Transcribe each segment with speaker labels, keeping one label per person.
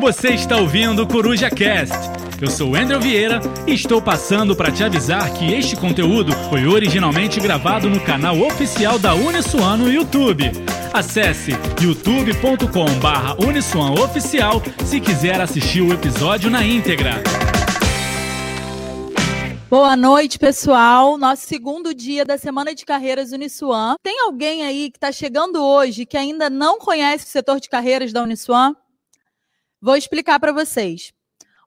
Speaker 1: Você está ouvindo o Coruja Cast. Eu sou Andrew Vieira e estou passando para te avisar que este conteúdo foi originalmente gravado no canal oficial da Uniswan no YouTube. Acesse youtube.com/uniswan oficial se quiser assistir o episódio na íntegra.
Speaker 2: Boa noite, pessoal. Nosso segundo dia da Semana de Carreiras Uniswan. Tem alguém aí que está chegando hoje que ainda não conhece o setor de carreiras da Uniswan? Vou explicar para vocês.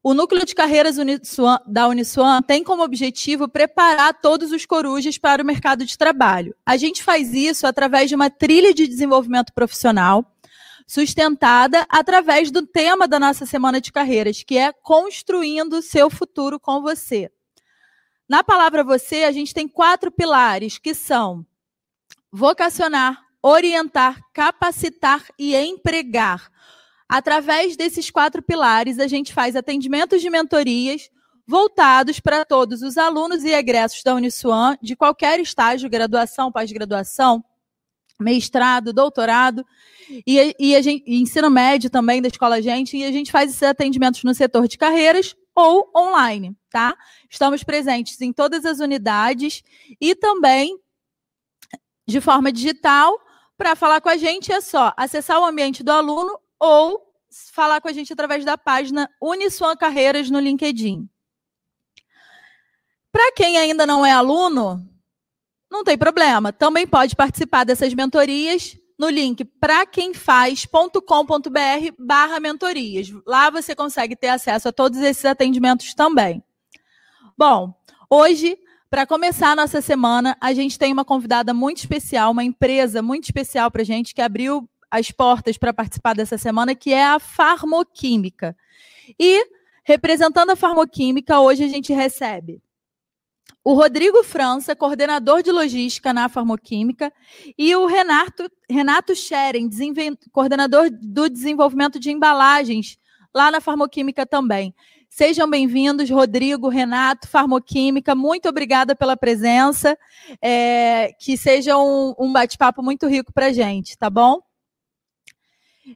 Speaker 2: O núcleo de carreiras Uniswan, da Uniswan tem como objetivo preparar todos os corujas para o mercado de trabalho. A gente faz isso através de uma trilha de desenvolvimento profissional sustentada através do tema da nossa semana de carreiras, que é construindo seu futuro com você. Na palavra você, a gente tem quatro pilares que são vocacionar, orientar, capacitar e empregar. Através desses quatro pilares, a gente faz atendimentos de mentorias voltados para todos os alunos e egressos da Uniswan, de qualquer estágio, graduação, pós-graduação, mestrado, doutorado, e, e, a gente, e ensino médio também da escola gente, e a gente faz esses atendimentos no setor de carreiras ou online, tá? Estamos presentes em todas as unidades e também de forma digital. Para falar com a gente é só acessar o ambiente do aluno ou falar com a gente através da página Uniswan Carreiras no LinkedIn. Para quem ainda não é aluno, não tem problema. Também pode participar dessas mentorias no link para quem faz.com.br barra mentorias. Lá você consegue ter acesso a todos esses atendimentos também. Bom, hoje, para começar a nossa semana, a gente tem uma convidada muito especial, uma empresa muito especial para a gente, que abriu as portas para participar dessa semana, que é a Farmoquímica. E, representando a Farmoquímica, hoje a gente recebe o Rodrigo França, coordenador de logística na Farmoquímica, e o Renato, Renato Scheren, coordenador do desenvolvimento de embalagens lá na Farmoquímica também. Sejam bem-vindos, Rodrigo, Renato, Farmoquímica. Muito obrigada pela presença. É, que seja um, um bate-papo muito rico para a gente, tá bom?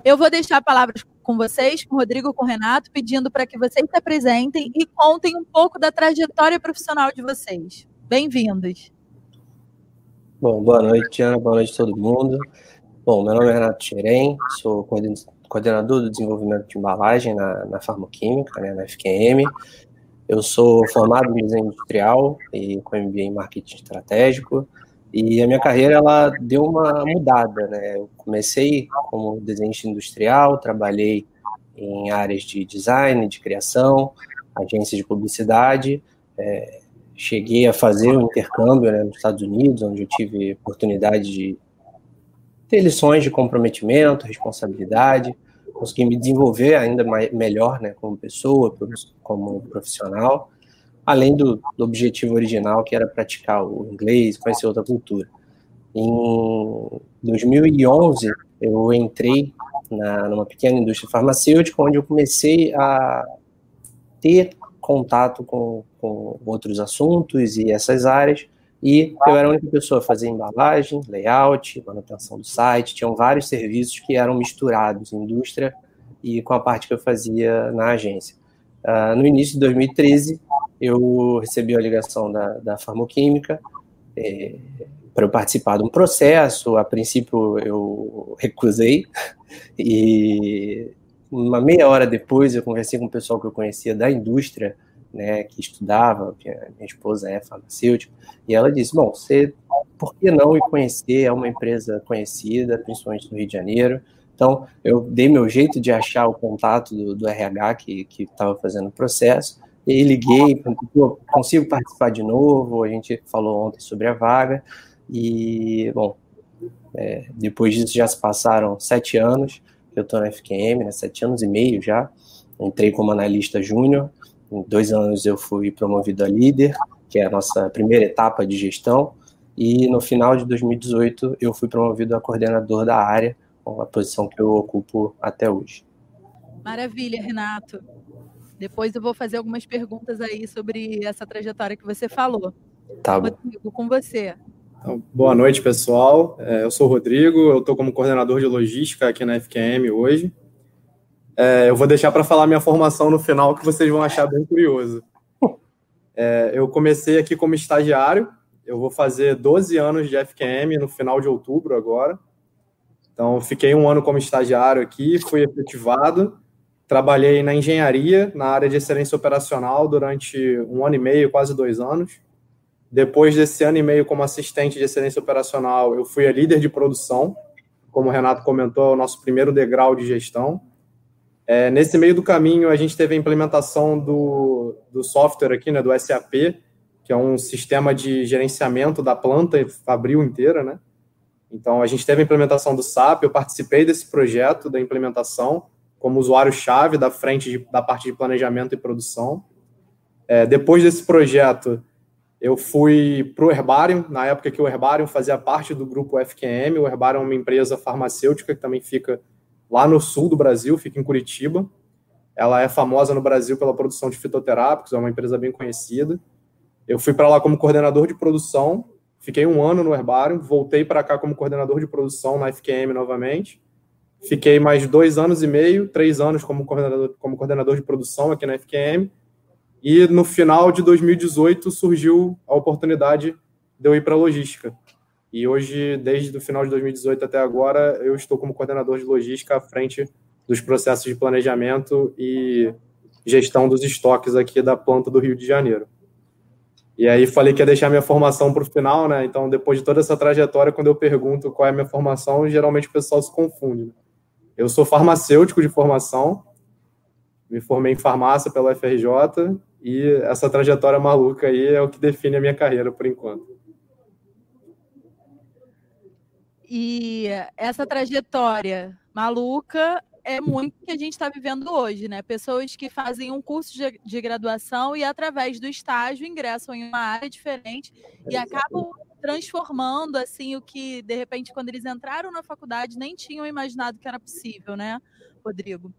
Speaker 2: Eu vou deixar palavras com vocês, com o Rodrigo, com o Renato, pedindo para que vocês se apresentem e contem um pouco da trajetória profissional de vocês. Bem-vindos.
Speaker 3: Bom, boa noite, Ana, boa noite a todo mundo. Bom, meu nome é Renato Xerém, sou coordenador do desenvolvimento de embalagem na, na Farmoquímica, né, na FQM. Eu sou formado em desenho industrial e com MBA em marketing estratégico. E a minha carreira ela deu uma mudada, né? Eu comecei como desenhista industrial, trabalhei em áreas de design, de criação, agência de publicidade. É, cheguei a fazer um intercâmbio né, nos Estados Unidos, onde eu tive oportunidade de ter lições de comprometimento, responsabilidade, consegui me desenvolver ainda mais, melhor né, como pessoa, como profissional além do, do, objetivo original, que era praticar o inglês, conhecer outra cultura. Em 2011, eu entrei na, numa pequena indústria farmacêutica, onde eu comecei a ter contato com, com outros assuntos e essas áreas, e eu era a única pessoa a fazer embalagem, layout, manutenção do site, tinham vários serviços que eram misturados, indústria e com a parte que eu fazia na agência. Uh, no início de 2013, eu recebi a ligação da, da farmoquímica é, para eu participar de um processo. A princípio eu recusei. E uma meia hora depois eu conversei com o pessoal que eu conhecia da indústria, né, que estudava, minha, minha esposa é farmacêutica, e ela disse, bom, você, por que não ir conhecer, é uma empresa conhecida, principalmente no Rio de Janeiro, então, eu dei meu jeito de achar o contato do, do RH que estava fazendo o processo, e liguei, consigo participar de novo, a gente falou ontem sobre a vaga, e, bom, é, depois disso já se passaram sete anos eu estou na FQM, né, sete anos e meio já, entrei como analista júnior, em dois anos eu fui promovido a líder, que é a nossa primeira etapa de gestão, e no final de 2018 eu fui promovido a coordenador da área, a posição que eu ocupo até hoje.
Speaker 2: Maravilha, Renato. Depois eu vou fazer algumas perguntas aí sobre essa trajetória que você falou.
Speaker 3: Tá
Speaker 2: bom. Rodrigo, com você.
Speaker 4: Então, boa noite, pessoal. É, eu sou o Rodrigo, eu estou como coordenador de logística aqui na FQM hoje. É, eu vou deixar para falar minha formação no final, que vocês vão achar bem curioso. É, eu comecei aqui como estagiário, eu vou fazer 12 anos de FQM no final de outubro agora. Então, fiquei um ano como estagiário aqui, fui efetivado, trabalhei na engenharia, na área de excelência operacional, durante um ano e meio, quase dois anos. Depois desse ano e meio como assistente de excelência operacional, eu fui a líder de produção, como o Renato comentou, o nosso primeiro degrau de gestão. É, nesse meio do caminho, a gente teve a implementação do, do software aqui, né, do SAP, que é um sistema de gerenciamento da planta Fabril inteira, né? Então, a gente teve a implementação do SAP, eu participei desse projeto da implementação como usuário-chave da frente de, da parte de planejamento e produção. É, depois desse projeto, eu fui para o Herbarium, na época que o Herbarium fazia parte do grupo FQM. O Herbarium é uma empresa farmacêutica que também fica lá no sul do Brasil, fica em Curitiba. Ela é famosa no Brasil pela produção de fitoterápicos, é uma empresa bem conhecida. Eu fui para lá como coordenador de produção, fiquei um ano no Herbarium, voltei para cá como coordenador de produção na FQM novamente. Fiquei mais dois anos e meio, três anos como coordenador, como coordenador de produção aqui na FQM. E no final de 2018 surgiu a oportunidade de eu ir para logística. E hoje, desde o final de 2018 até agora, eu estou como coordenador de logística à frente dos processos de planejamento e gestão dos estoques aqui da planta do Rio de Janeiro. E aí falei que ia deixar minha formação para o final, né? Então, depois de toda essa trajetória, quando eu pergunto qual é a minha formação, geralmente o pessoal se confunde. Né? Eu sou farmacêutico de formação, me formei em farmácia pela FRJ e essa trajetória maluca aí é o que define a minha carreira por enquanto.
Speaker 2: E essa trajetória maluca é muito que a gente está vivendo hoje, né? Pessoas que fazem um curso de, de, graduação e, através do estágio, ingressam em uma área diferente e acabam transformando assim o que, de repente, quando eles entraram na faculdade, nem tinham imaginado que era possível, né, Rodrigo?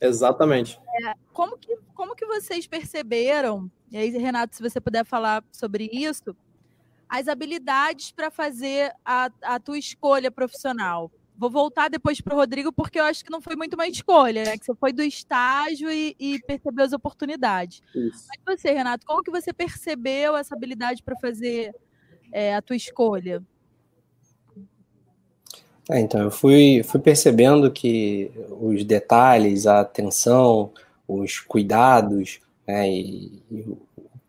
Speaker 4: Exatamente.
Speaker 2: É, como, que, como que vocês perceberam, e aí, Renato, se você puder falar sobre isso, as habilidades para fazer a, a tua escolha profissional? Vou voltar depois para o Rodrigo, porque eu acho que não foi muito uma escolha, né? Que você foi do estágio e, e percebeu as oportunidades. Isso. Mas você, Renato, como que você percebeu essa habilidade para fazer é, a tua escolha?
Speaker 3: É, então, eu fui, fui percebendo que os detalhes, a atenção, os cuidados né, e, e o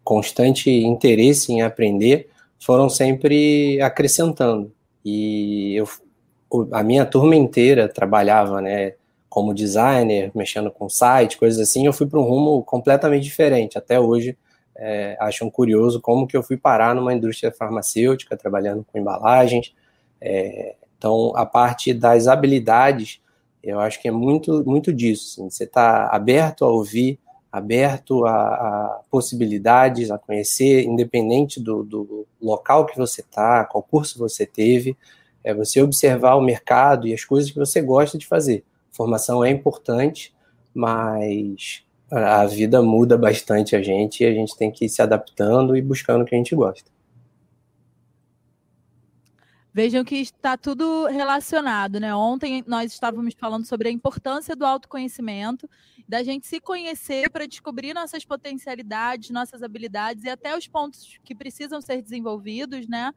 Speaker 3: constante interesse em aprender foram sempre acrescentando. E eu a minha turma inteira trabalhava, né, como designer, mexendo com site, coisas assim, eu fui para um rumo completamente diferente. Até hoje, é, acham curioso como que eu fui parar numa indústria farmacêutica, trabalhando com embalagens. É, então, a parte das habilidades, eu acho que é muito, muito disso. Assim, você está aberto a ouvir, aberto a, a, possibilidades, a conhecer, independente do, do local que você está, qual curso você teve, é você observar o mercado e as coisas que você gosta de fazer. Formação é importante, mas a vida muda bastante a gente e a gente tem que ir se adaptando e buscando o que a gente gosta.
Speaker 2: Vejam que está tudo relacionado, né? Ontem nós estávamos falando sobre a importância do autoconhecimento, da gente se conhecer para descobrir nossas potencialidades, nossas habilidades e até os pontos que precisam ser desenvolvidos, né?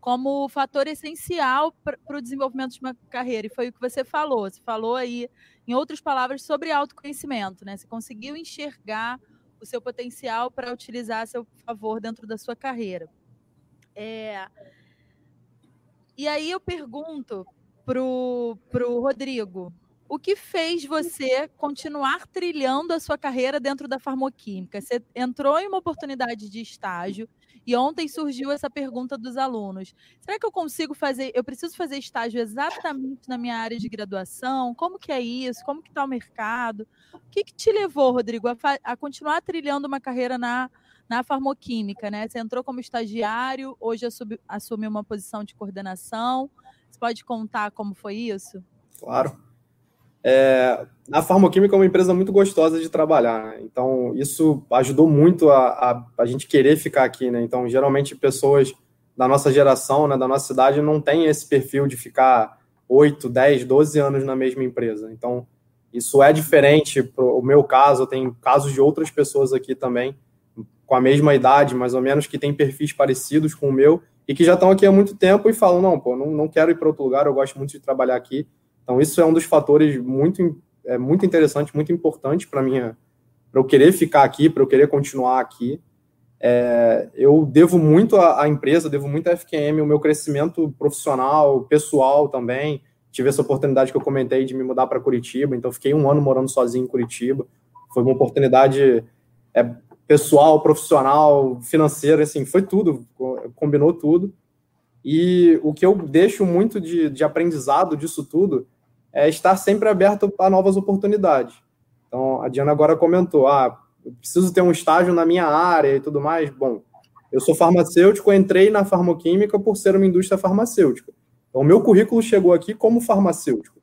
Speaker 2: Como fator essencial para o desenvolvimento de uma carreira. E foi o que você falou. Você falou aí, em outras palavras, sobre autoconhecimento, né? Você conseguiu enxergar o seu potencial para utilizar a seu favor dentro da sua carreira. É... E aí eu pergunto para o Rodrigo, o que fez você continuar trilhando a sua carreira dentro da farmoquímica? Você entrou em uma oportunidade de estágio, e ontem surgiu essa pergunta dos alunos: será que eu consigo fazer? Eu preciso fazer estágio exatamente na minha área de graduação? Como que é isso? Como que está o mercado? O que, que te levou, Rodrigo, a, a, continuar trilhando uma carreira na, na farmoquímica? Né? Você entrou como estagiário, hoje assume uma posição de coordenação. Você pode contar como foi isso?
Speaker 4: Claro. É, a Farmoquímica é uma empresa muito gostosa de trabalhar, né? então isso ajudou muito a, a, a, gente querer ficar aqui, né? Então, geralmente, pessoas da nossa geração, né, da nossa cidade, não têm esse perfil de ficar 8, 10, 12 anos na mesma empresa. Então, Isso é diferente para o meu caso, tem casos de outras pessoas aqui também, com a mesma idade, mais ou menos, que têm perfis parecidos com o meu e que já estão aqui há muito tempo e falam: não, pô, não, não quero ir para outro lugar, eu gosto muito de trabalhar aqui. Então, isso é um dos fatores muito, é, muito interessante, muito importante para minha para eu querer ficar aqui, para eu querer continuar aqui. É, eu devo muito à, à, empresa, devo muito à FQM, o meu crescimento profissional, pessoal também. Tive essa oportunidade que eu comentei de me mudar para Curitiba, então fiquei um ano morando sozinho em Curitiba. Foi uma oportunidade é, pessoal, profissional, financeira, assim, foi tudo, combinou tudo. E o que eu deixo muito de, de aprendizado disso tudo é estar sempre aberto a novas oportunidades. Então, a Diana agora comentou, ah, eu preciso ter um estágio na minha área e tudo mais. Bom, eu sou farmacêutico, entrei na farmoquímica por ser uma indústria farmacêutica. Então, o meu currículo chegou aqui como farmacêutico.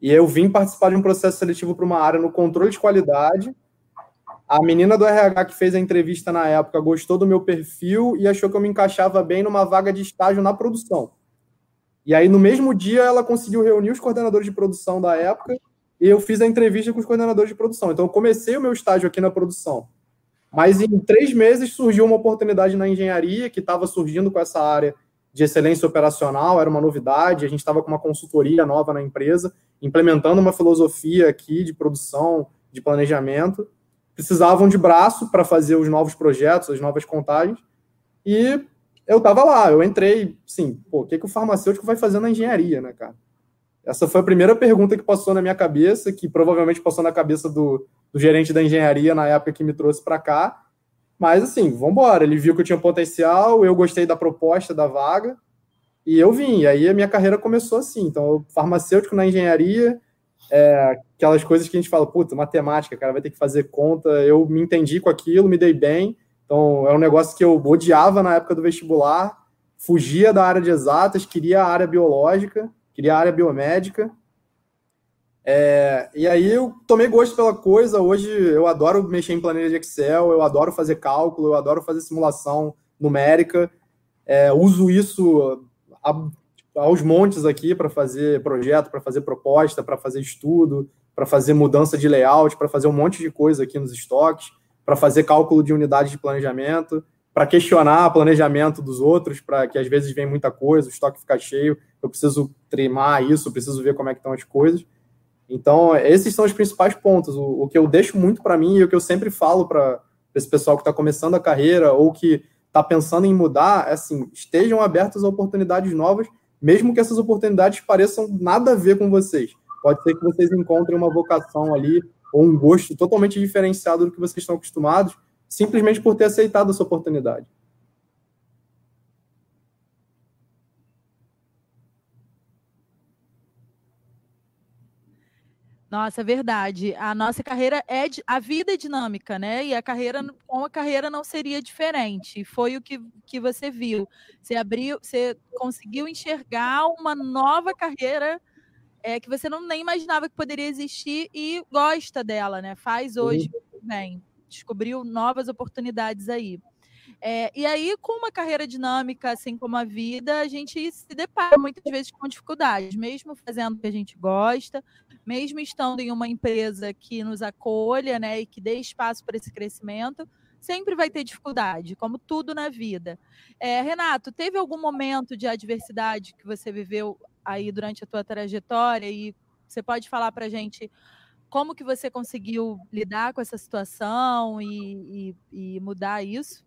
Speaker 4: E eu vim participar de um processo seletivo para uma área no controle de qualidade. A menina do RH que fez a entrevista na época gostou do meu perfil e achou que eu me encaixava bem numa vaga de estágio na produção. E aí, no mesmo dia, ela conseguiu reunir os coordenadores de produção da época e eu fiz a entrevista com os coordenadores de produção. Então, eu comecei o meu estágio aqui na produção. Mas em três meses surgiu uma oportunidade na engenharia, que estava surgindo com essa área de excelência operacional, era uma novidade. A gente estava com uma consultoria nova na empresa, implementando uma filosofia aqui de produção, de planejamento. Precisavam de braço para fazer os novos projetos, as novas contagens. E eu estava lá, eu entrei, sim, pô, o que, que o farmacêutico vai fazer na engenharia, né, cara? Essa foi a primeira pergunta que passou na minha cabeça, que provavelmente passou na cabeça do, do gerente da engenharia na época que me trouxe para cá. Mas assim, vamos embora. Ele viu que eu tinha potencial, eu gostei da proposta da vaga e eu vim. E aí a minha carreira começou assim. Então, farmacêutico na engenharia, é, aquelas coisas que a gente fala, puta, matemática, cara, vai ter que fazer conta. Eu me entendi com aquilo, me dei bem. Então, é um negócio que eu odiava na época do vestibular, fugia da área de exatas, queria a área biológica queria a área biomédica. É, e aí eu tomei gosto pela coisa. Hoje eu adoro mexer em planilha de Excel, eu adoro fazer cálculo, eu adoro fazer simulação numérica. É, uso isso a, aos montes aqui para fazer projeto, para fazer proposta, para fazer estudo, para fazer mudança de layout, para fazer um monte de coisa aqui nos estoques, para fazer cálculo de unidades de planejamento para questionar o planejamento dos outros, para que às vezes vem muita coisa, o estoque fica cheio, eu preciso trimar isso, preciso ver como é que estão as coisas. Então, esses são os principais pontos. O, o que eu deixo muito para mim e o que eu sempre falo para esse pessoal que está começando a carreira ou que está pensando em mudar, é assim, estejam abertos a oportunidades novas, mesmo que essas oportunidades pareçam nada a ver com vocês. Pode ser que vocês encontrem uma vocação ali ou um gosto totalmente diferenciado do que vocês estão acostumados, simplesmente por ter aceitado essa oportunidade.
Speaker 2: Nossa, é verdade. A nossa carreira é a vida é dinâmica, né? E a carreira com a carreira não seria diferente. Foi o que, que você viu. Você abriu, você conseguiu enxergar uma nova carreira é, que você não nem imaginava que poderia existir e gosta dela, né? Faz hoje uhum. bem descobriu novas oportunidades aí. É, e aí, com uma carreira dinâmica, assim como a vida, a gente se depara muitas vezes com dificuldades, mesmo fazendo o que a gente gosta, mesmo estando em uma empresa que nos acolha, né, e que dê espaço para esse crescimento, sempre vai ter dificuldade, como tudo na vida. É, Renato, teve algum momento de adversidade que você viveu aí durante a tua trajetória e você pode falar para gente como que você conseguiu lidar com essa situação e, e, e mudar isso?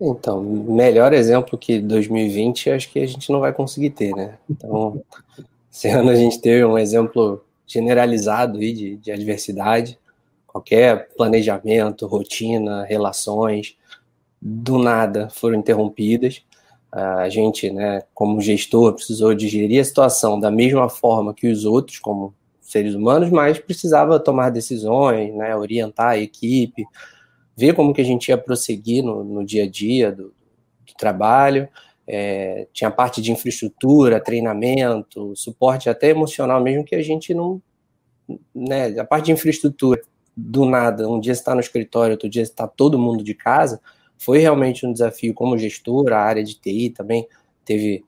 Speaker 3: Então, melhor exemplo que 2020, acho que a gente não vai conseguir ter, né? Então, esse ano a gente teve um exemplo generalizado aí de, de adversidade, qualquer planejamento, rotina, relações, do nada foram interrompidas. A gente, né, como gestor, precisou digerir a situação da mesma forma que os outros, como seres humanos, mas precisava tomar decisões, né, orientar a equipe, ver como que a gente ia prosseguir no, no dia a dia do, do trabalho. É, tinha parte de infraestrutura, treinamento, suporte até emocional, mesmo que a gente não. Né, a parte de infraestrutura, do nada, um dia está no escritório, outro dia está todo mundo de casa, foi realmente um desafio como gestor, a área de TI também teve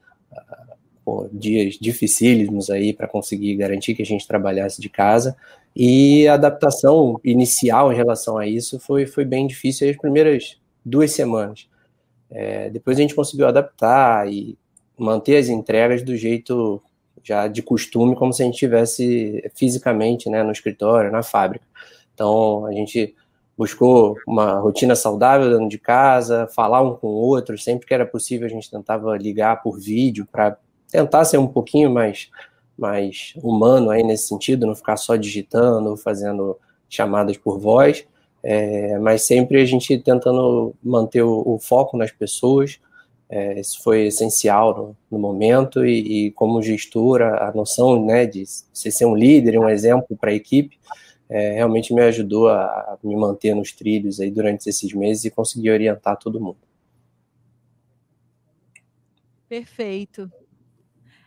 Speaker 3: pô, dias dificílimos aí para conseguir garantir que a gente trabalhasse de casa. E a adaptação inicial em relação a isso foi, foi bem difícil as primeiras duas semanas. É, depois a gente conseguiu adaptar e manter as entregas do jeito já de costume, como se a gente estivesse fisicamente né, no escritório, na fábrica. Então a gente buscou uma rotina saudável dentro de casa, falar um com o outro, sempre que era possível a gente tentava ligar por vídeo para tentar ser um pouquinho mais mais humano aí nesse sentido, não ficar só digitando, fazendo chamadas por voz, é, mas sempre a gente tentando manter o, o foco nas pessoas, é, isso foi essencial no, no momento e, e, como gestora, a noção né, de você ser um líder, um exemplo para a equipe, é, realmente me ajudou a, me manter nos trilhos aí durante esses meses e conseguir orientar todo mundo.
Speaker 2: Perfeito.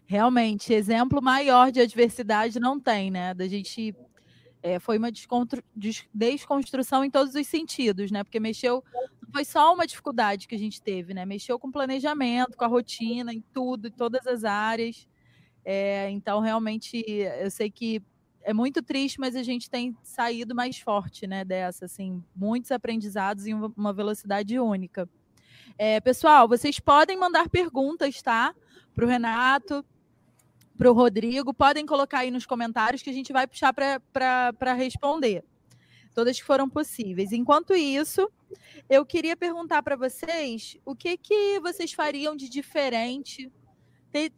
Speaker 2: Realmente, exemplo maior de adversidade não tem, né? Da gente é, foi uma desconstrução em todos os sentidos, né? Porque mexeu, não foi só uma dificuldade que a gente teve, né? Mexeu com o planejamento, com a rotina, em tudo, em todas as áreas. É, então, realmente, eu sei que é muito triste, mas a gente tem saído mais forte, né? Dessa, assim, muitos aprendizados em uma velocidade única. É, pessoal, vocês podem mandar perguntas, tá? Para o Renato, para o Rodrigo. Podem colocar aí nos comentários que a gente vai puxar para responder. Todas que foram possíveis. Enquanto isso, eu queria perguntar para vocês o que, que vocês fariam de diferente.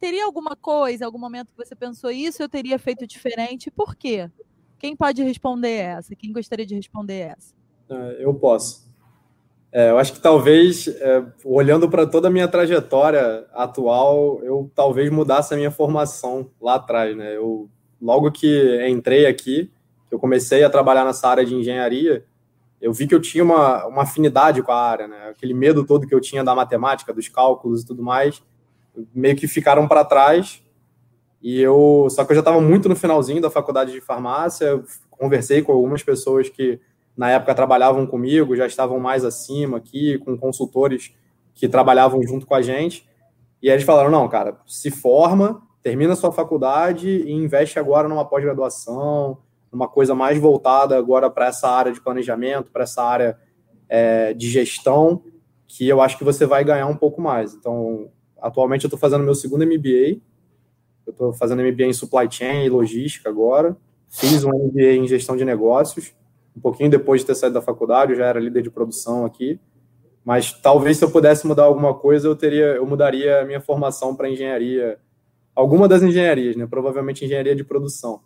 Speaker 2: Teria alguma coisa, algum momento que você pensou isso eu teria feito diferente? Por quê? Quem pode responder essa? Quem gostaria de responder essa?
Speaker 4: É, eu posso. É, eu acho que talvez, é, olhando para toda a minha trajetória atual, eu talvez mudasse a minha formação lá atrás, né? Eu, logo que entrei aqui, eu comecei a trabalhar nessa área de engenharia, eu vi que eu tinha uma, uma afinidade com a área, né? Aquele medo todo que eu tinha da matemática, dos cálculos e tudo mais, meio que ficaram para trás. E eu, só que eu já estava muito no finalzinho da faculdade de farmácia, conversei com algumas pessoas que na época trabalhavam comigo, já estavam mais acima aqui, com consultores que trabalhavam junto com a gente. E eles falaram: não, cara, se forma, termina sua faculdade e investe agora numa pós-graduação, uma coisa mais voltada agora para essa área de planejamento, para essa área é, de gestão, que eu acho que você vai ganhar um pouco mais. Então, atualmente eu estou fazendo meu segundo MBA, eu estou fazendo MBA em supply chain e logística agora, fiz um MBA em gestão de negócios um pouquinho depois de ter saído da faculdade, eu já era líder de produção aqui. Mas talvez se eu pudesse mudar alguma coisa, eu teria, eu mudaria a minha formação para engenharia, alguma das engenharias, né? Provavelmente engenharia de produção.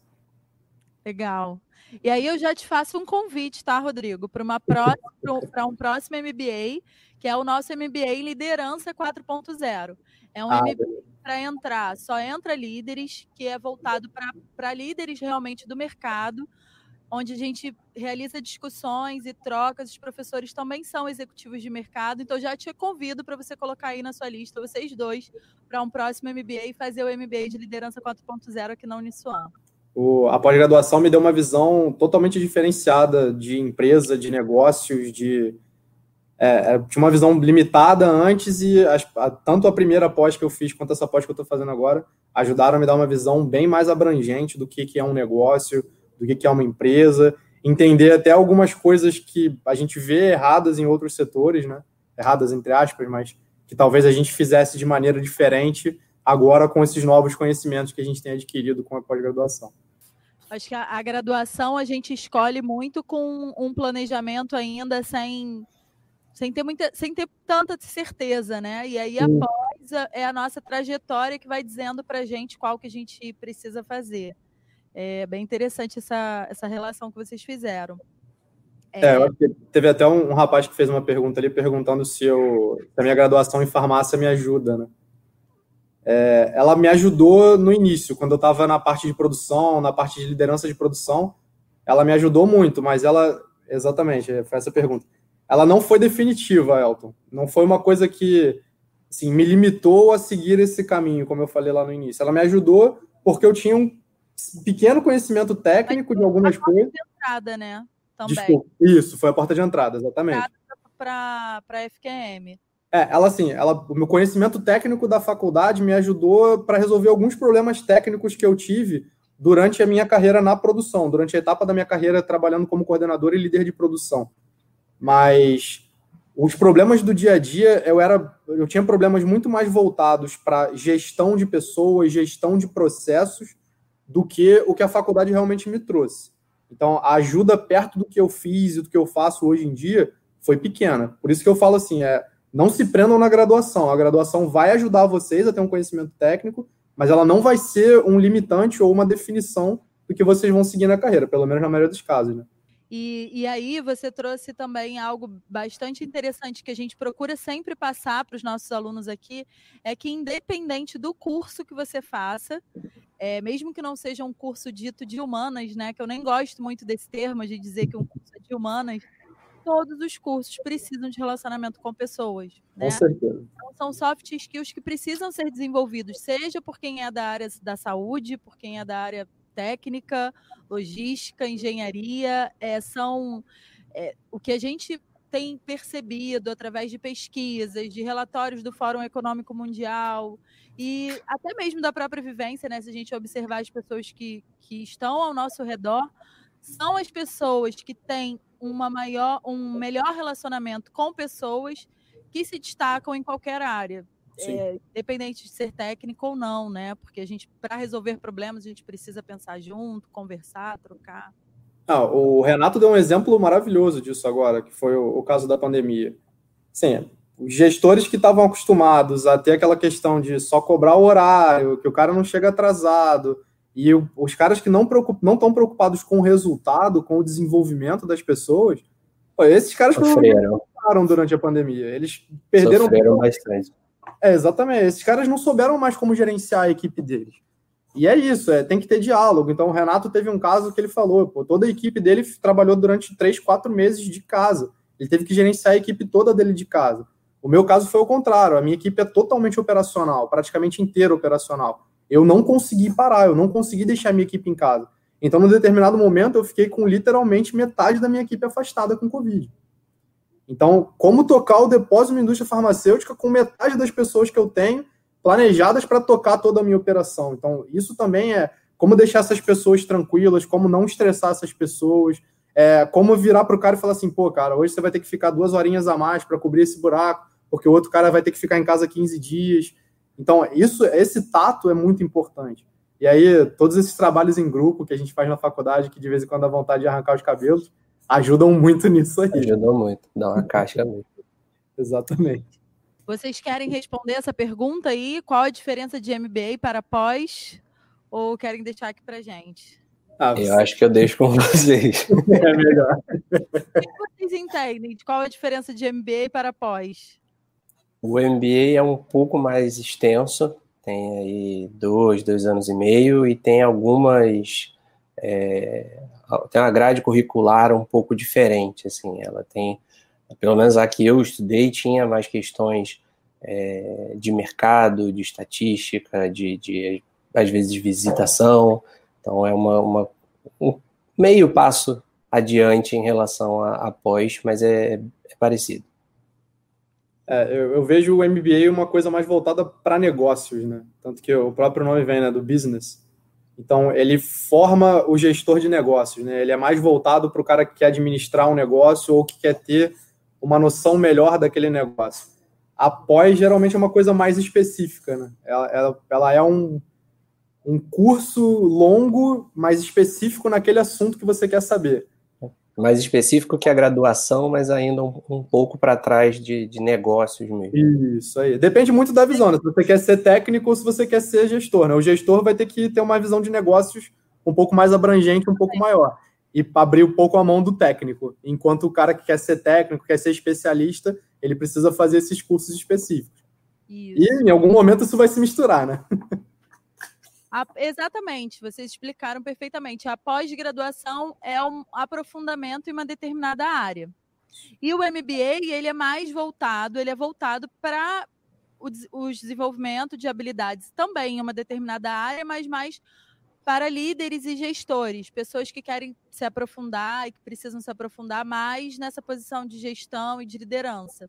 Speaker 2: Legal. E aí eu já te faço um convite, tá, Rodrigo, para uma para um próximo MBA, que é o nosso MBA Liderança 4.0. É um ah, MBA para entrar, só entra líderes, que é voltado para líderes realmente do mercado, onde a gente realiza discussões e trocas. Os professores também são executivos de mercado, então já te convido para você colocar aí na sua lista, vocês dois, para um próximo MBA e fazer o MBA de Liderança 4.0 aqui na Uniswan.
Speaker 4: O, a pós-graduação me deu uma visão totalmente diferenciada de empresa, de negócios, de é, é tinha uma visão limitada antes e as, a, tanto a primeira pós que eu fiz quanto essa pós que eu estou fazendo agora ajudaram a me dar uma visão bem mais abrangente do que, que é um negócio, do que é uma empresa, entender até algumas coisas que a gente vê erradas em outros setores, né? Erradas entre aspas, mas que talvez a gente fizesse de maneira diferente agora com esses novos conhecimentos que a gente tem adquirido com a pós-graduação.
Speaker 2: Acho que a, a, graduação a gente escolhe muito com um planejamento ainda sem, sem, ter, muita, sem ter tanta certeza, né? E aí, após, é a nossa trajetória que vai dizendo para a gente qual que a gente precisa fazer. É bem interessante essa, essa relação que vocês fizeram.
Speaker 4: É, é teve até um, um, rapaz que fez uma pergunta ali perguntando se, eu, se a minha graduação em farmácia me ajuda, né? É, ela me ajudou no início, quando eu estava na parte de produção, na parte de liderança de produção, ela me ajudou muito, mas ela, exatamente, foi essa pergunta. Ela não foi definitiva, Elton. Não foi uma coisa que assim, me limitou a seguir esse caminho, como eu falei lá no início. Ela me ajudou porque eu tinha um pequeno conhecimento técnico de algumas coisas.
Speaker 2: De entrada, né? Também.
Speaker 4: Desculpa, isso, foi a porta de entrada, exatamente.
Speaker 2: Para a FQM.
Speaker 4: É, ela assim, ela, o meu conhecimento técnico da faculdade me ajudou para resolver alguns problemas técnicos que eu tive durante a minha carreira na produção, durante a etapa da minha carreira trabalhando como coordenador e líder de produção. Mas os problemas do dia a dia, eu era, eu tinha problemas muito mais voltados para gestão de pessoas, gestão de processos, do que o que a faculdade realmente me trouxe. Então, a ajuda perto do que eu fiz e do que eu faço hoje em dia foi pequena. Por isso que eu falo assim, é, não se prendam na graduação. A graduação vai ajudar vocês a ter um conhecimento técnico, mas ela não vai ser um limitante ou uma definição do que vocês vão seguir na carreira, pelo menos na maioria dos casos, né?
Speaker 2: E, e aí você trouxe também algo bastante interessante que a gente procura sempre passar para os nossos alunos aqui, é que independente do curso que você faça, é, mesmo que não seja um curso dito de humanas, né? Que eu nem gosto muito desse termo de dizer que um curso é de humanas, todos os cursos precisam de relacionamento com pessoas. Né?
Speaker 4: Com certeza.
Speaker 2: Então, são soft skills que precisam ser desenvolvidos, seja por quem é da área da saúde, por quem é da área técnica, logística, engenharia, é, são é, o que a gente tem percebido através de pesquisas, de relatórios do Fórum Econômico Mundial e até mesmo da própria vivência, né? Se a gente observar as pessoas que, que estão ao nosso redor, são as pessoas que têm uma maior, um melhor relacionamento com pessoas que se destacam em qualquer área. É, independente de ser técnico ou não, né? Porque a gente, para resolver problemas, a gente precisa pensar junto, conversar, trocar.
Speaker 4: Ah, o Renato deu um exemplo maravilhoso disso agora, que foi o, o caso da pandemia. Sim, os gestores que estavam acostumados a ter aquela questão de só cobrar o horário, que o cara não chega atrasado, e os caras que não estão preocupados com o resultado, com o desenvolvimento das pessoas, pô, esses caras
Speaker 3: Sofreram.
Speaker 4: não durante a pandemia. Eles perderam.
Speaker 3: Sofreram bastante.
Speaker 4: É, exatamente. Esses caras não souberam mais como gerenciar a equipe deles. E é isso, é, tem que ter diálogo. Então, o Renato teve um caso que ele falou: pô, toda a equipe dele trabalhou durante três, quatro meses de casa. Ele teve que gerenciar a equipe toda dele de casa. O meu caso foi o contrário. A minha equipe é totalmente operacional, praticamente inteira operacional. Eu não consegui parar, eu não consegui deixar a minha equipe em casa. Então, num determinado momento, eu fiquei com literalmente metade da minha equipe afastada com Covid. Então, como tocar o depósito na indústria farmacêutica com metade das pessoas que eu tenho planejadas para tocar toda a minha operação. Então, isso também é como deixar essas pessoas tranquilas, como não estressar essas pessoas, é, como virar para o cara e falar assim, pô, cara, hoje você vai ter que ficar duas horinhas a mais para cobrir esse buraco, porque o outro cara vai ter que ficar em casa 15 dias. Então, isso, esse tato é muito importante. E aí, todos esses trabalhos em grupo que a gente faz na faculdade, que de vez em quando dá vontade de arrancar os cabelos, ajudam muito nisso aí.
Speaker 3: Ajudam muito, dá uma casca mesmo.
Speaker 4: Exatamente.
Speaker 2: Vocês querem responder essa pergunta aí? Qual a diferença de MBA para pós? Ou querem deixar aqui para gente?
Speaker 3: Ah, eu acho que eu deixo com vocês.
Speaker 4: É melhor.
Speaker 2: O que vocês entendem? Qual a diferença de MBA para pós?
Speaker 3: O MBA é um pouco mais extenso, tem aí dois, dois anos e meio, e tem algumas é, tem uma grade curricular um pouco diferente, assim, ela tem, pelo menos a que eu estudei, tinha mais questões é, de mercado, de estatística, de, de, às vezes, visitação, então é uma, uma um meio passo adiante em relação a, a pós, mas é, é parecido.
Speaker 4: É, eu, eu, vejo o MBA uma coisa mais voltada para negócios, né? Tanto que o próprio nome vem, né, do business. Então, ele forma o gestor de negócios, né? Ele é mais voltado para o cara que quer administrar um negócio ou que quer ter uma noção melhor daquele negócio. A pós, geralmente, é uma coisa mais específica, né? Ela, ela, ela é um, um curso longo, mais específico naquele assunto que você quer saber
Speaker 3: mais específico que a graduação, mas ainda um, um pouco para trás de, de, negócios mesmo.
Speaker 4: Isso aí. Depende muito da visão, né? Se você quer ser técnico ou se você quer ser gestor, né? O gestor vai ter que ter uma visão de negócios um pouco mais abrangente, um pouco maior. E abrir um pouco a mão do técnico. Enquanto o cara que quer ser técnico, quer ser especialista, ele precisa fazer esses cursos específicos. Isso. E em algum momento isso vai se misturar, né?
Speaker 2: A, exatamente, vocês explicaram perfeitamente. A pós-graduação é um aprofundamento em uma determinada área. E o MBA, ele é mais voltado, ele é voltado para o, o desenvolvimento de habilidades também em uma determinada área, mas mais para líderes e gestores, pessoas que querem se aprofundar e que precisam se aprofundar mais nessa posição de gestão e de liderança.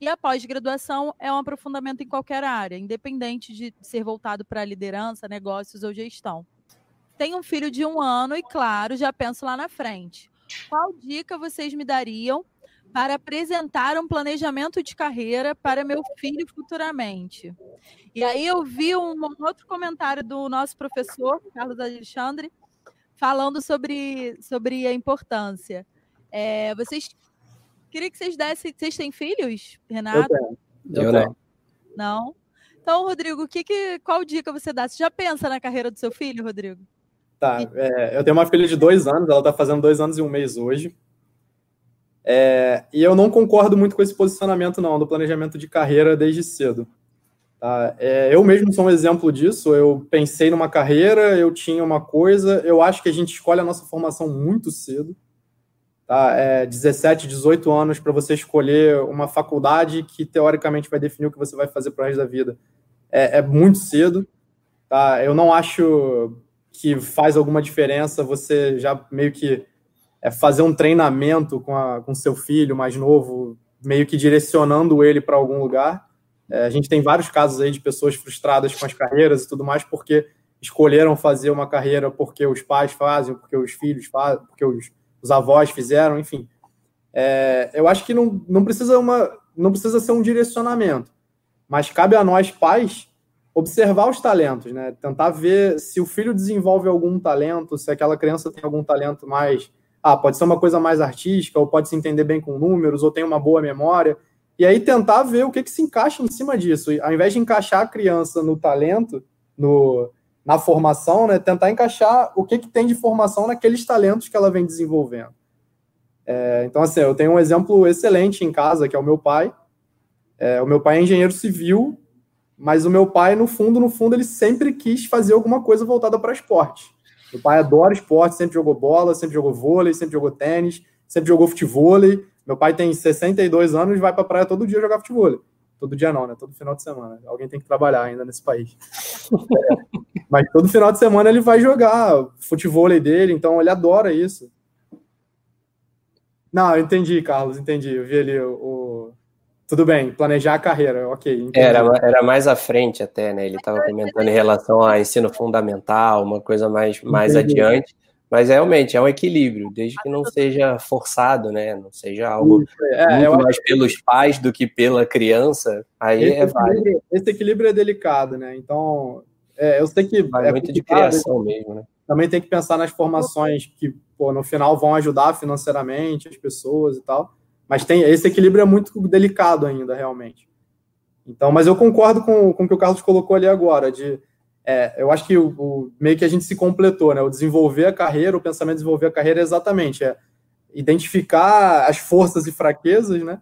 Speaker 2: E a pós-graduação é um aprofundamento em qualquer área, independente de ser voltado para liderança, negócios ou gestão. Tenho um filho de um ano e, claro, já penso lá na frente. Qual dica vocês me dariam para apresentar um planejamento de carreira para meu filho futuramente? E aí eu vi um, outro comentário do nosso professor, Carlos Alexandre, falando sobre, sobre a importância. É, vocês queria que vocês dessem. Vocês têm filhos, Renato?
Speaker 3: Eu, eu não.
Speaker 2: Não? Então, Rodrigo, que, que, qual dica você dá? Você já pensa na carreira do seu filho, Rodrigo?
Speaker 4: Tá, é, eu tenho uma filha de dois anos, ela está fazendo dois anos e um mês hoje. É, e eu não concordo muito com esse posicionamento, não, do planejamento de carreira desde cedo. Tá? É, eu mesmo sou um exemplo disso. Eu pensei numa carreira, eu tinha uma coisa. Eu acho que a gente escolhe a nossa formação muito cedo. Tá? É, 17, 18 anos para você escolher uma faculdade que teoricamente vai definir o que você vai fazer para o resto da vida. É, é muito cedo. Tá? Eu não acho que faz alguma diferença você já meio que é, fazer um treinamento com, a, com seu filho mais novo, meio que direcionando ele para algum lugar. É, a gente tem vários casos aí de pessoas frustradas com as carreiras e tudo mais porque escolheram fazer uma carreira porque os pais fazem, porque os filhos fazem, porque os, os avós fizeram, enfim. É, eu acho que não, não, precisa uma, não precisa ser um direcionamento, mas cabe a nós, pais, observar os talentos, né? Tentar ver se o filho desenvolve algum talento, se aquela criança tem algum talento mais. Ah, pode ser uma coisa mais artística, ou pode se entender bem com números, ou tem uma boa memória. E aí tentar ver o que, que se encaixa em cima disso. Ao invés de encaixar a criança no talento, no, na formação, né? Tentar encaixar o que, que tem de formação naqueles talentos que ela vem desenvolvendo. É, então, assim, eu tenho um exemplo excelente em casa, que é o meu pai. É, o meu pai é engenheiro civil, mas o meu pai, no fundo, no fundo, ele sempre quis fazer alguma coisa voltada para esporte. Meu pai adora esporte, sempre jogou bola, sempre jogou vôlei, sempre jogou tênis, sempre jogou futebol. Meu pai tem 62 anos e vai para a praia todo dia jogar futebol. Todo dia não, né? Todo final de semana. Alguém tem que trabalhar ainda nesse país. É. Mas todo final de semana ele vai jogar futebol dele, então ele adora isso. Não, eu entendi, Carlos, entendi. Eu vi ali o, tudo bem, planejar a carreira, ok.
Speaker 3: Era, era mais à frente até, né? Ele estava comentando em relação a ensino fundamental, uma coisa mais, mais adiante. Mas realmente é um equilíbrio, desde que não seja forçado, né? Não seja algo é, muito mais pelos pais do que pela criança, aí
Speaker 4: esse
Speaker 3: é válido.
Speaker 4: Esse equilíbrio é delicado, né? Então, é, eu sei que.
Speaker 3: Vai
Speaker 4: é
Speaker 3: muito de criação mesmo, né?
Speaker 4: Também tem que pensar nas formações que, pô, no final vão ajudar financeiramente as pessoas e tal. Mas tem esse equilíbrio é muito delicado ainda, realmente. Então, mas eu concordo com, com o que o Carlos colocou ali agora, de é, eu acho que o, o, meio que a gente se completou, né? O desenvolver a carreira, o pensamento de desenvolver a carreira é exatamente é identificar as forças e fraquezas, né?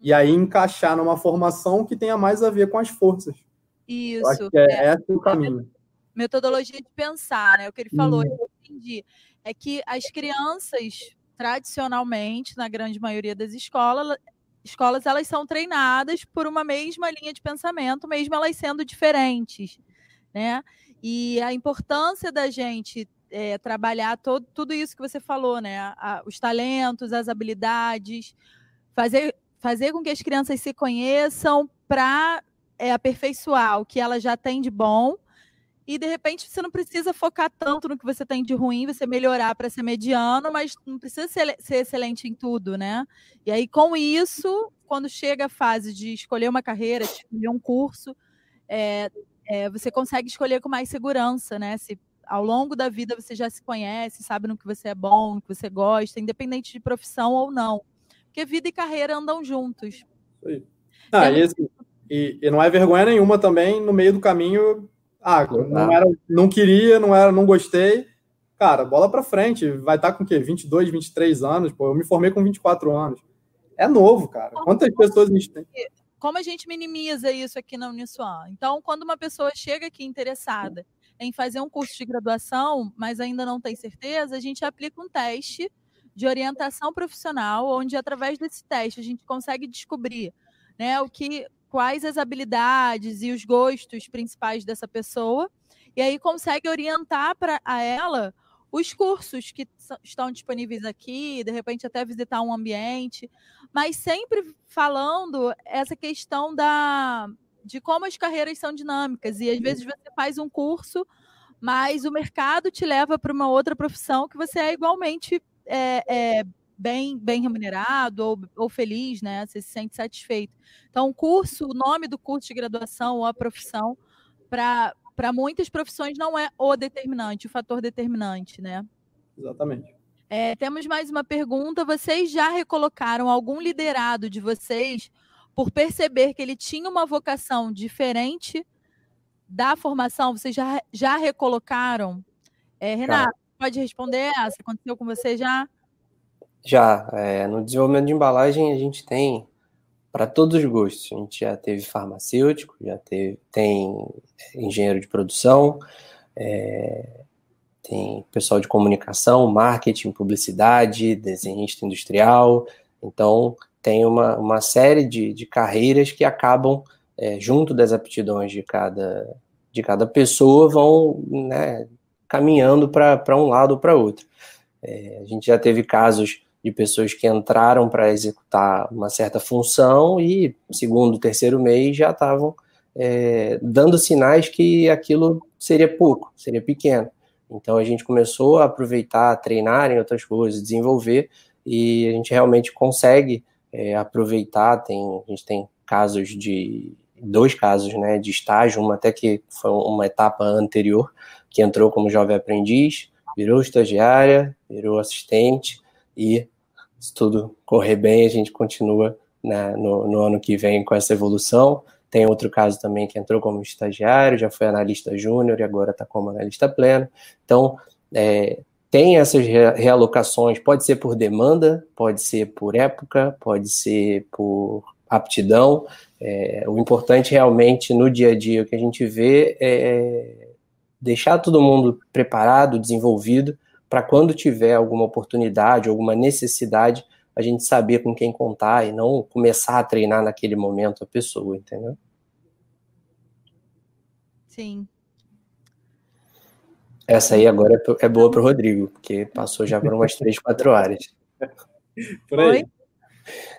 Speaker 4: E aí encaixar numa formação que tenha mais a ver com as forças.
Speaker 2: Isso.
Speaker 4: Eu acho que é, é. esse o caminho.
Speaker 2: Metodologia de pensar, né? O que ele falou, hum. eu entendi. É que as crianças tradicionalmente, na grande maioria das escolas, escolas elas são treinadas por uma mesma linha de pensamento, mesmo elas sendo diferentes, né? E a importância da gente é, trabalhar todo, tudo isso que você falou, né? A, os talentos, as habilidades, fazer, fazer com que as crianças se conheçam para é, aperfeiçoar o que ela já tem de bom e de repente você não precisa focar tanto no que você tem de ruim, você melhorar para ser mediano, mas não precisa ser, ser, excelente em tudo, né? E aí, com isso, quando chega a fase de escolher uma carreira, de escolher um curso, é, é, você consegue escolher com mais segurança, né? Se ao longo da vida você já se conhece, sabe no que você é bom, no que você gosta, independente de profissão ou não. Porque vida e carreira andam juntos.
Speaker 4: Ah, e, assim, e, e não é vergonha nenhuma também, no meio do caminho, ah, não, era, não queria, não era, não gostei. Cara, bola para frente. Vai estar tá com o quê? 22, 23 anos? Pô, eu me formei com 24 anos. É novo, cara. Quantas pessoas a gente tem?
Speaker 2: Como a gente minimiza isso aqui na Uniswan? Então, quando uma pessoa chega aqui interessada em fazer um curso de graduação, mas ainda não tem certeza, a gente aplica um teste de orientação profissional, onde através desse teste a gente consegue descobrir né, o que quais as habilidades e os gostos principais dessa pessoa, e aí consegue orientar para ela os cursos que estão disponíveis aqui, de repente até visitar um ambiente, mas sempre falando essa questão da de como as carreiras são dinâmicas e às vezes você faz um curso, mas o mercado te leva para uma outra profissão que você é igualmente é, é, bem, bem remunerado ou, ou feliz, né? Você se sente satisfeito. Então, o curso, o nome do curso de graduação ou a profissão, para muitas profissões não é o determinante, o fator determinante, né?
Speaker 4: Exatamente.
Speaker 2: É, temos mais uma pergunta. Vocês já recolocaram algum liderado de vocês por perceber que ele tinha uma vocação diferente da formação? Vocês já, já recolocaram? É, Renato, tá. pode responder essa? Aconteceu com você já?
Speaker 3: Já. É, no desenvolvimento de embalagem, a gente tem para todos os gostos. A gente já teve farmacêutico, já teve, tem engenheiro de produção, é, tem pessoal de comunicação, marketing, publicidade, desenhista industrial. Então, tem uma, uma série de, de carreiras que acabam, é, junto das aptidões de cada, de cada pessoa, vão né, caminhando para um lado ou para outro. É, a gente já teve casos de pessoas que entraram para executar uma certa função e, segundo, terceiro mês, já estavam é, dando sinais que aquilo seria pouco, seria pequeno. Então a gente começou a aproveitar, a treinar em outras coisas, desenvolver, e a gente realmente consegue é, aproveitar. Tem, a gente tem casos de dois casos né, de estágio, uma até que foi uma etapa anterior, que entrou como jovem aprendiz, virou estagiária, virou assistente e se tudo correr bem, a gente continua né, no, no, ano que vem com essa evolução. Tem outro caso também que entrou como estagiário, já foi analista júnior e agora está como analista pleno. Então, é, tem essas realocações, pode ser por demanda, pode ser por época, pode ser por aptidão. É, o importante realmente no dia a dia o que a gente vê é deixar todo mundo preparado, desenvolvido, para quando tiver alguma oportunidade, alguma necessidade, a gente saber com quem contar e não começar a treinar naquele momento a pessoa, entendeu?
Speaker 2: Sim.
Speaker 3: Essa aí agora é, é boa para o Rodrigo, porque passou já por umas três, quatro horas.
Speaker 4: Por aí.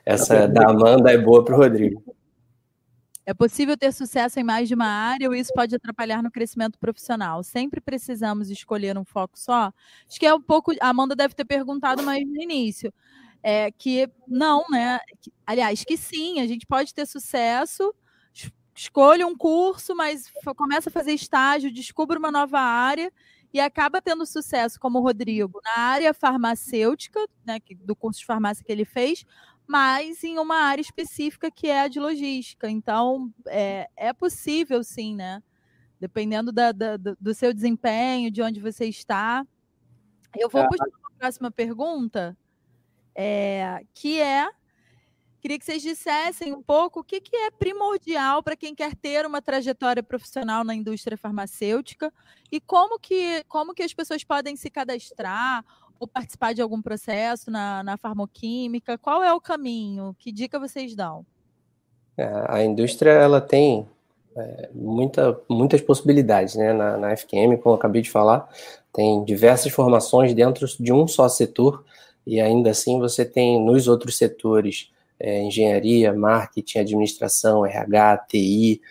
Speaker 3: Essa da Amanda é boa para o Rodrigo.
Speaker 2: É possível ter sucesso em mais de uma área ou isso pode atrapalhar no crescimento profissional? Sempre precisamos escolher um foco só? Acho que é um pouco. A Amanda deve ter perguntado mais no início. É, que não, né? Aliás, que sim, a gente pode ter sucesso, escolha um curso, mas começa a fazer estágio, descubra uma nova área e acaba tendo sucesso, como o Rodrigo, na área farmacêutica, né, do curso de farmácia que ele fez, mas em uma área específica que é a de logística. Então, é, é possível, sim, né? Dependendo da, da, do seu desempenho, de onde você está. Eu vou é. puxar a próxima pergunta, é, que é Queria que vocês dissessem um pouco o que, que é primordial para quem quer ter uma trajetória profissional na indústria farmacêutica e como que, como que as pessoas podem se cadastrar ou participar de algum processo na, na farmoquímica? Qual é o caminho? Que dica vocês dão?
Speaker 3: É, a indústria ela tem é, muita, muitas possibilidades, né? Na, na FQM, como eu acabei de falar, tem diversas formações dentro de um só setor e ainda assim você tem nos outros setores é, engenharia, marketing, administração, RH, TI,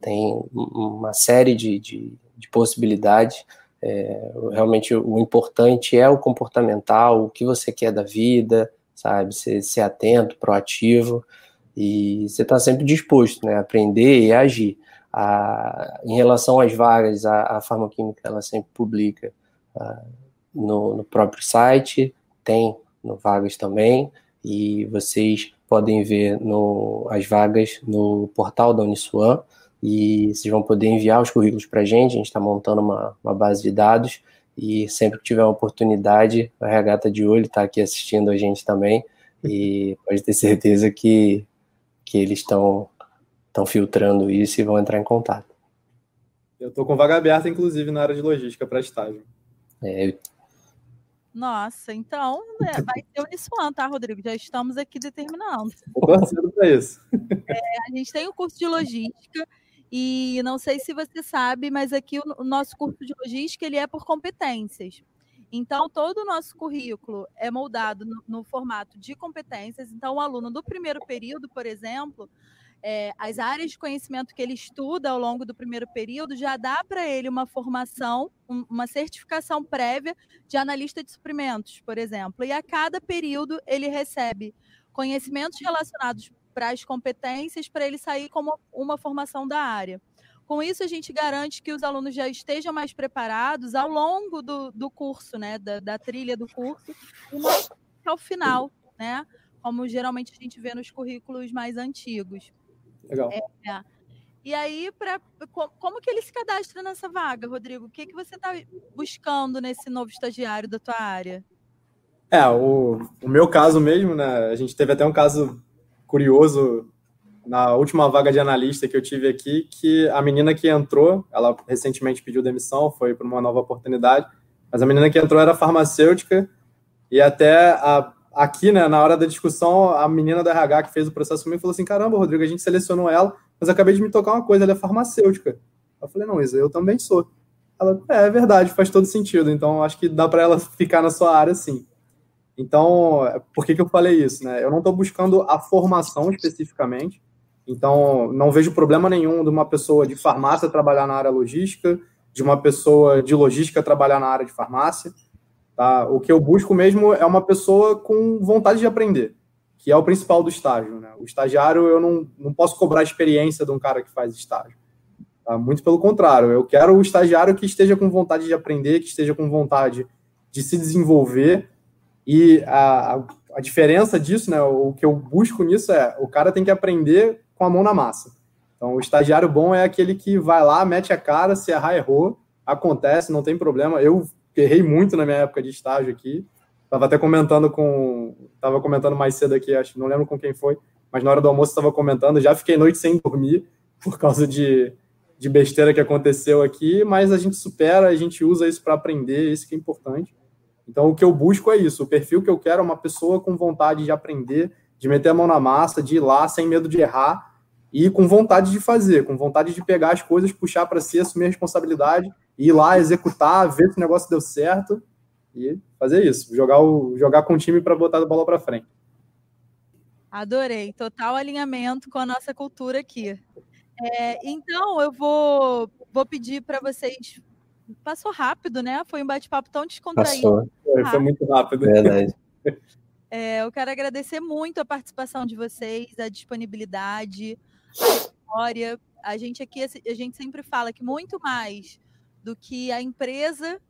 Speaker 3: tem uma série de, de, de possibilidades é, realmente o importante é o comportamental, o que você quer da vida, sabe? Ser, ser atento, proativo e você está sempre disposto né, a aprender e a agir. A, em relação às vagas, a, a farmacoquímica ela sempre publica uh, no, no, próprio site, tem no Vagas também, e vocês podem ver no, as vagas no portal da Uniswan e vocês vão poder enviar os currículos para a gente. A gente está montando uma, uma, base de dados e sempre que tiver uma oportunidade, a Regata de Olho está aqui assistindo a gente também e pode ter certeza que, que eles estão filtrando isso e vão entrar em contato.
Speaker 4: Eu estou com vaga aberta, inclusive, na área de logística para estágio.
Speaker 3: É,
Speaker 2: nossa, então né, vai ser o Uniswan, tá, Rodrigo? Já estamos aqui determinando.
Speaker 4: Estou para isso.
Speaker 2: É, a gente tem o um curso de logística e não sei se você sabe, mas aqui o, nosso curso de logística ele é por competências. Então, todo o nosso currículo é moldado no, no formato de competências. Então, o aluno do primeiro período, por exemplo, é, as áreas de conhecimento que ele estuda ao longo do primeiro período já dá para ele uma formação, um, uma certificação prévia de analista de suprimentos, por exemplo. E a cada período ele recebe conhecimentos relacionados para as competências para ele sair como uma formação da área. Com isso, a gente garante que os alunos já estejam mais preparados ao longo do, do curso, né, da, da trilha do curso, e não ao final, né, como geralmente a gente vê nos currículos mais antigos.
Speaker 4: Legal.
Speaker 2: É, é. E aí, pra, como que ele se cadastra nessa vaga, Rodrigo? O que, que você está buscando nesse novo estagiário da tua área?
Speaker 4: É, o, o meu caso mesmo, né? A gente teve até um caso curioso na última vaga de analista que eu tive aqui, que a menina que entrou, ela recentemente pediu demissão, foi para uma nova oportunidade, mas a menina que entrou era farmacêutica e até a, aqui, né, na hora da discussão, a menina da RH que fez o processo comigo falou assim, caramba, Rodrigo, a gente selecionou ela, mas acabei de me tocar uma coisa, ela é farmacêutica. Eu falei, não, Isa, eu também sou. Ela, é, é verdade, faz todo sentido, então acho que dá para ela ficar na sua área, sim. Então, por que, que eu falei isso? Né? Eu não estou buscando a formação especificamente, então não vejo problema nenhum de uma pessoa de farmácia trabalhar na área logística, de uma pessoa de logística trabalhar na área de farmácia. Tá? O que eu busco mesmo é uma pessoa com vontade de aprender, que é o principal do estágio. Né? O estagiário, eu não, não posso cobrar a experiência de um cara que faz estágio. Tá? Muito pelo contrário, eu quero o estagiário que esteja com vontade de aprender, que esteja com vontade de se desenvolver e a, a diferença disso, né, o que eu busco nisso é o cara tem que aprender com a mão na massa. Então, o estagiário bom é aquele que vai lá, mete a cara, se errar, errou, acontece, não tem problema. Eu errei muito na minha época de estágio aqui. Estava até comentando com. Estava comentando mais cedo aqui, acho, não lembro com quem foi, mas na hora do almoço estava comentando. Já fiquei noite sem dormir por causa de, de besteira que aconteceu aqui, mas a gente supera, a gente usa isso para aprender, isso que é importante. Então, o que eu busco é isso. O perfil que eu quero é uma pessoa com vontade de aprender, de meter a mão na massa, de ir lá sem medo de errar e com vontade de fazer, com vontade de pegar as coisas, puxar para si, assumir a responsabilidade, ir lá, executar, ver se o negócio deu certo e fazer isso. Jogar, o, jogar com o time para botar a bola para frente.
Speaker 2: Adorei. Total alinhamento com a nossa cultura aqui. É, então, eu vou, vou pedir para vocês Passou rápido, né? Foi um bate-papo tão descontraído.
Speaker 4: Passou. Foi, foi muito rápido.
Speaker 3: Verdade.
Speaker 2: É, eu quero agradecer muito a participação de vocês, a disponibilidade, a história. A gente aqui, a gente sempre fala que muito mais do que a empresa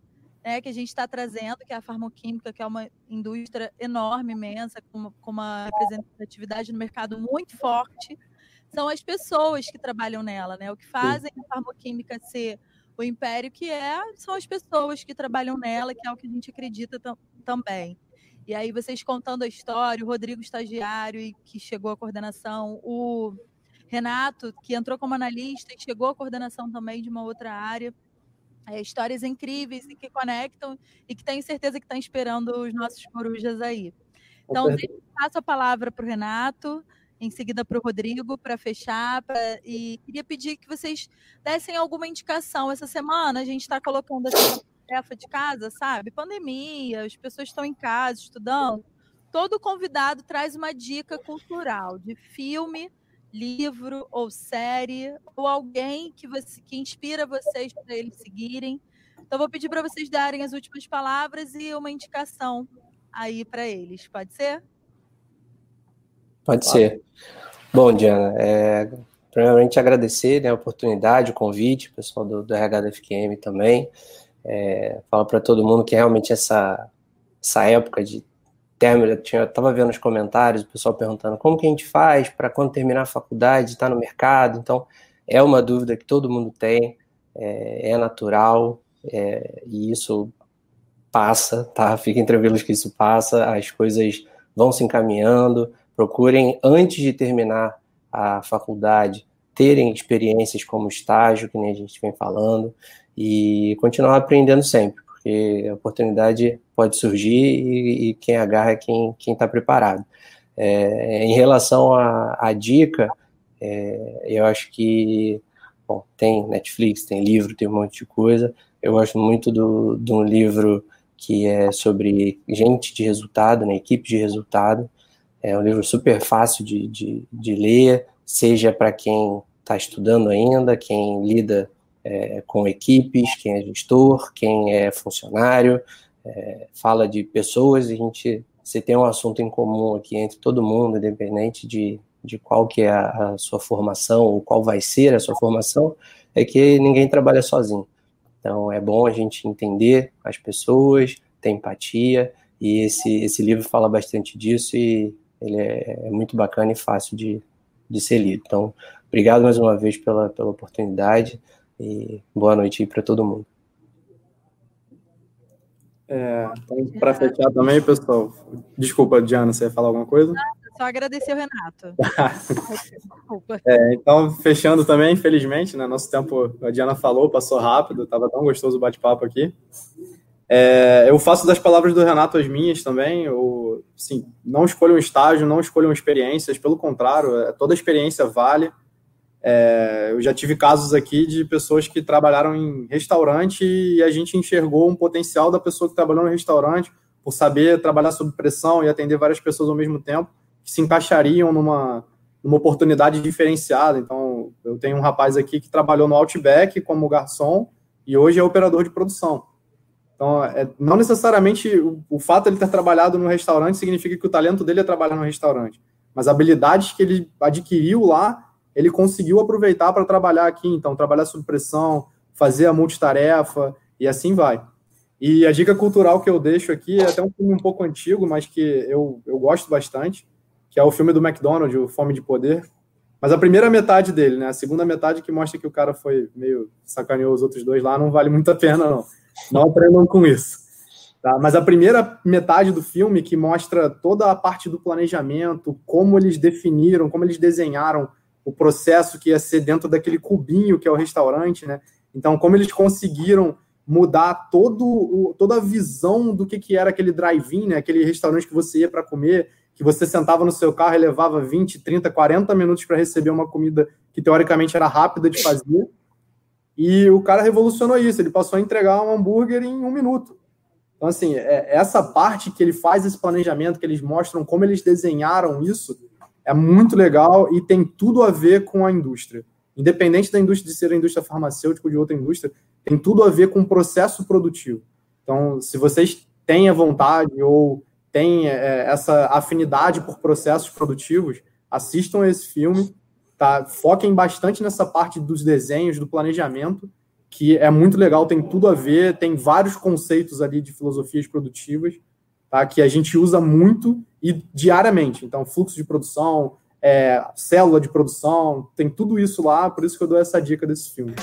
Speaker 2: né, que a gente está trazendo, que é a farmoquímica, que é uma indústria enorme, imensa, com, com uma representatividade no mercado muito forte, são as pessoas que trabalham nela, né? O que fazem a farmoquímica ser o império, que é são as pessoas que trabalham nela, que é o que a gente acredita também. E aí vocês contando a história, o Rodrigo estagiário e que chegou à coordenação, o Renato que entrou como analista e chegou à coordenação também de uma outra área. É, histórias incríveis e que conectam e que tenho certeza que estão esperando os nossos corujas aí. Então, passo a palavra para o Renato em seguida para o Rodrigo para fechar. Pra, e queria pedir que vocês dessem alguma indicação. Essa semana a gente está colocando essa tarefa de casa, sabe? Pandemia, as pessoas estão em casa estudando. Todo convidado traz uma dica cultural de filme, livro ou série, ou alguém que, você, que inspira vocês para eles seguirem. Então, vou pedir para vocês darem as últimas palavras e uma indicação aí para eles. Pode ser?
Speaker 3: Pode ser. Bom, Diana, é, primeiramente agradecer né, a oportunidade, o convite, o pessoal do, do RH da FQM também. É, fala para todo mundo que realmente essa, essa época de término, eu estava vendo os comentários, o pessoal perguntando como que a gente faz para quando terminar a faculdade, estar tá no mercado. Então, é uma dúvida que todo mundo tem, é, é natural, é, e isso passa, tá? Fiquem tranquilos que isso passa, as coisas vão se encaminhando, procurem, antes de terminar a faculdade, terem experiências como estágio, que nem a gente vem falando, e continuar aprendendo sempre, porque a oportunidade pode surgir e, e quem agarra é quem está preparado. É, em relação à, dica, é, eu acho que bom, tem Netflix, tem livro, tem um monte de coisa. Eu gosto muito do, de um livro que é sobre gente de resultado, né, equipe de resultado. É um livro super fácil de, de, de ler, seja para quem está estudando ainda, quem lida é, com equipes, quem é gestor, quem é funcionário, é, fala de pessoas, e a gente, se tem um assunto em comum aqui entre todo mundo, independente de, de qual que é a, a sua formação, ou qual vai ser a sua formação, é que ninguém trabalha sozinho. Então é bom a gente entender as pessoas, ter empatia, e esse, esse livro fala bastante disso e ele é, é muito bacana e fácil de, de ser lido. Então, obrigado mais uma vez pela, pela oportunidade e boa noite para todo mundo.
Speaker 4: É, então, para fechar também, pessoal, desculpa, Diana, você ia falar alguma coisa?
Speaker 2: Só agradecer o Renato.
Speaker 4: Desculpa. É, então, fechando também, infelizmente, né? Nosso tempo, a Diana falou, passou rápido, estava tão gostoso o bate-papo aqui. É, eu faço das palavras do Renato as minhas também. Eu, assim, não escolham estágio, não escolham experiências, pelo contrário, é, toda experiência vale. É, eu já tive casos aqui de pessoas que trabalharam em restaurante e a gente enxergou um potencial da pessoa que trabalhou no restaurante por saber trabalhar sob pressão e atender várias pessoas ao mesmo tempo, que se encaixariam numa, numa oportunidade diferenciada. Então, eu tenho um rapaz aqui que trabalhou no Outback como garçom e hoje é operador de produção. Então, é, não necessariamente o, o fato de ele ter trabalhado no restaurante significa que o talento dele é trabalhar no restaurante, mas habilidades que ele adquiriu lá, ele conseguiu aproveitar para trabalhar aqui. Então, trabalhar sob pressão, fazer a multitarefa e assim vai. E a dica cultural que eu deixo aqui é até um filme um pouco antigo, mas que eu, eu gosto bastante, que é o filme do McDonald's, o Fome de Poder. Mas a primeira metade dele, né? A segunda metade que mostra que o cara foi meio sacaneou os outros dois lá, não vale muito a pena, não. Não aprendam com isso. Tá? Mas a primeira metade do filme, que mostra toda a parte do planejamento, como eles definiram, como eles desenharam o processo que ia ser dentro daquele cubinho que é o restaurante, né? Então, como eles conseguiram mudar todo o, toda a visão do que, que era aquele drive-in, né? aquele restaurante que você ia para comer, que você sentava no seu carro e levava 20, 30, 40 minutos para receber uma comida que teoricamente era rápida de fazer. E o cara revolucionou isso, ele passou a entregar um hambúrguer em um minuto. Então, assim, é, essa parte que ele faz esse planejamento, que eles mostram como eles desenharam isso, é muito legal e tem tudo a ver com a indústria. Independente da indústria de ser a indústria farmacêutica ou de outra indústria, tem tudo a ver com o processo produtivo. Então, se vocês têm a vontade ou têm é, essa afinidade por processos produtivos, assistam esse filme tá? Foquem bastante nessa parte dos desenhos, do planejamento, que é muito legal, tem tudo a ver, tem vários conceitos ali de filosofias produtivas, tá? Que a gente usa muito e diariamente. Então, fluxo de produção, é, célula de produção, tem tudo isso lá, por isso que eu dou essa dica desse filme.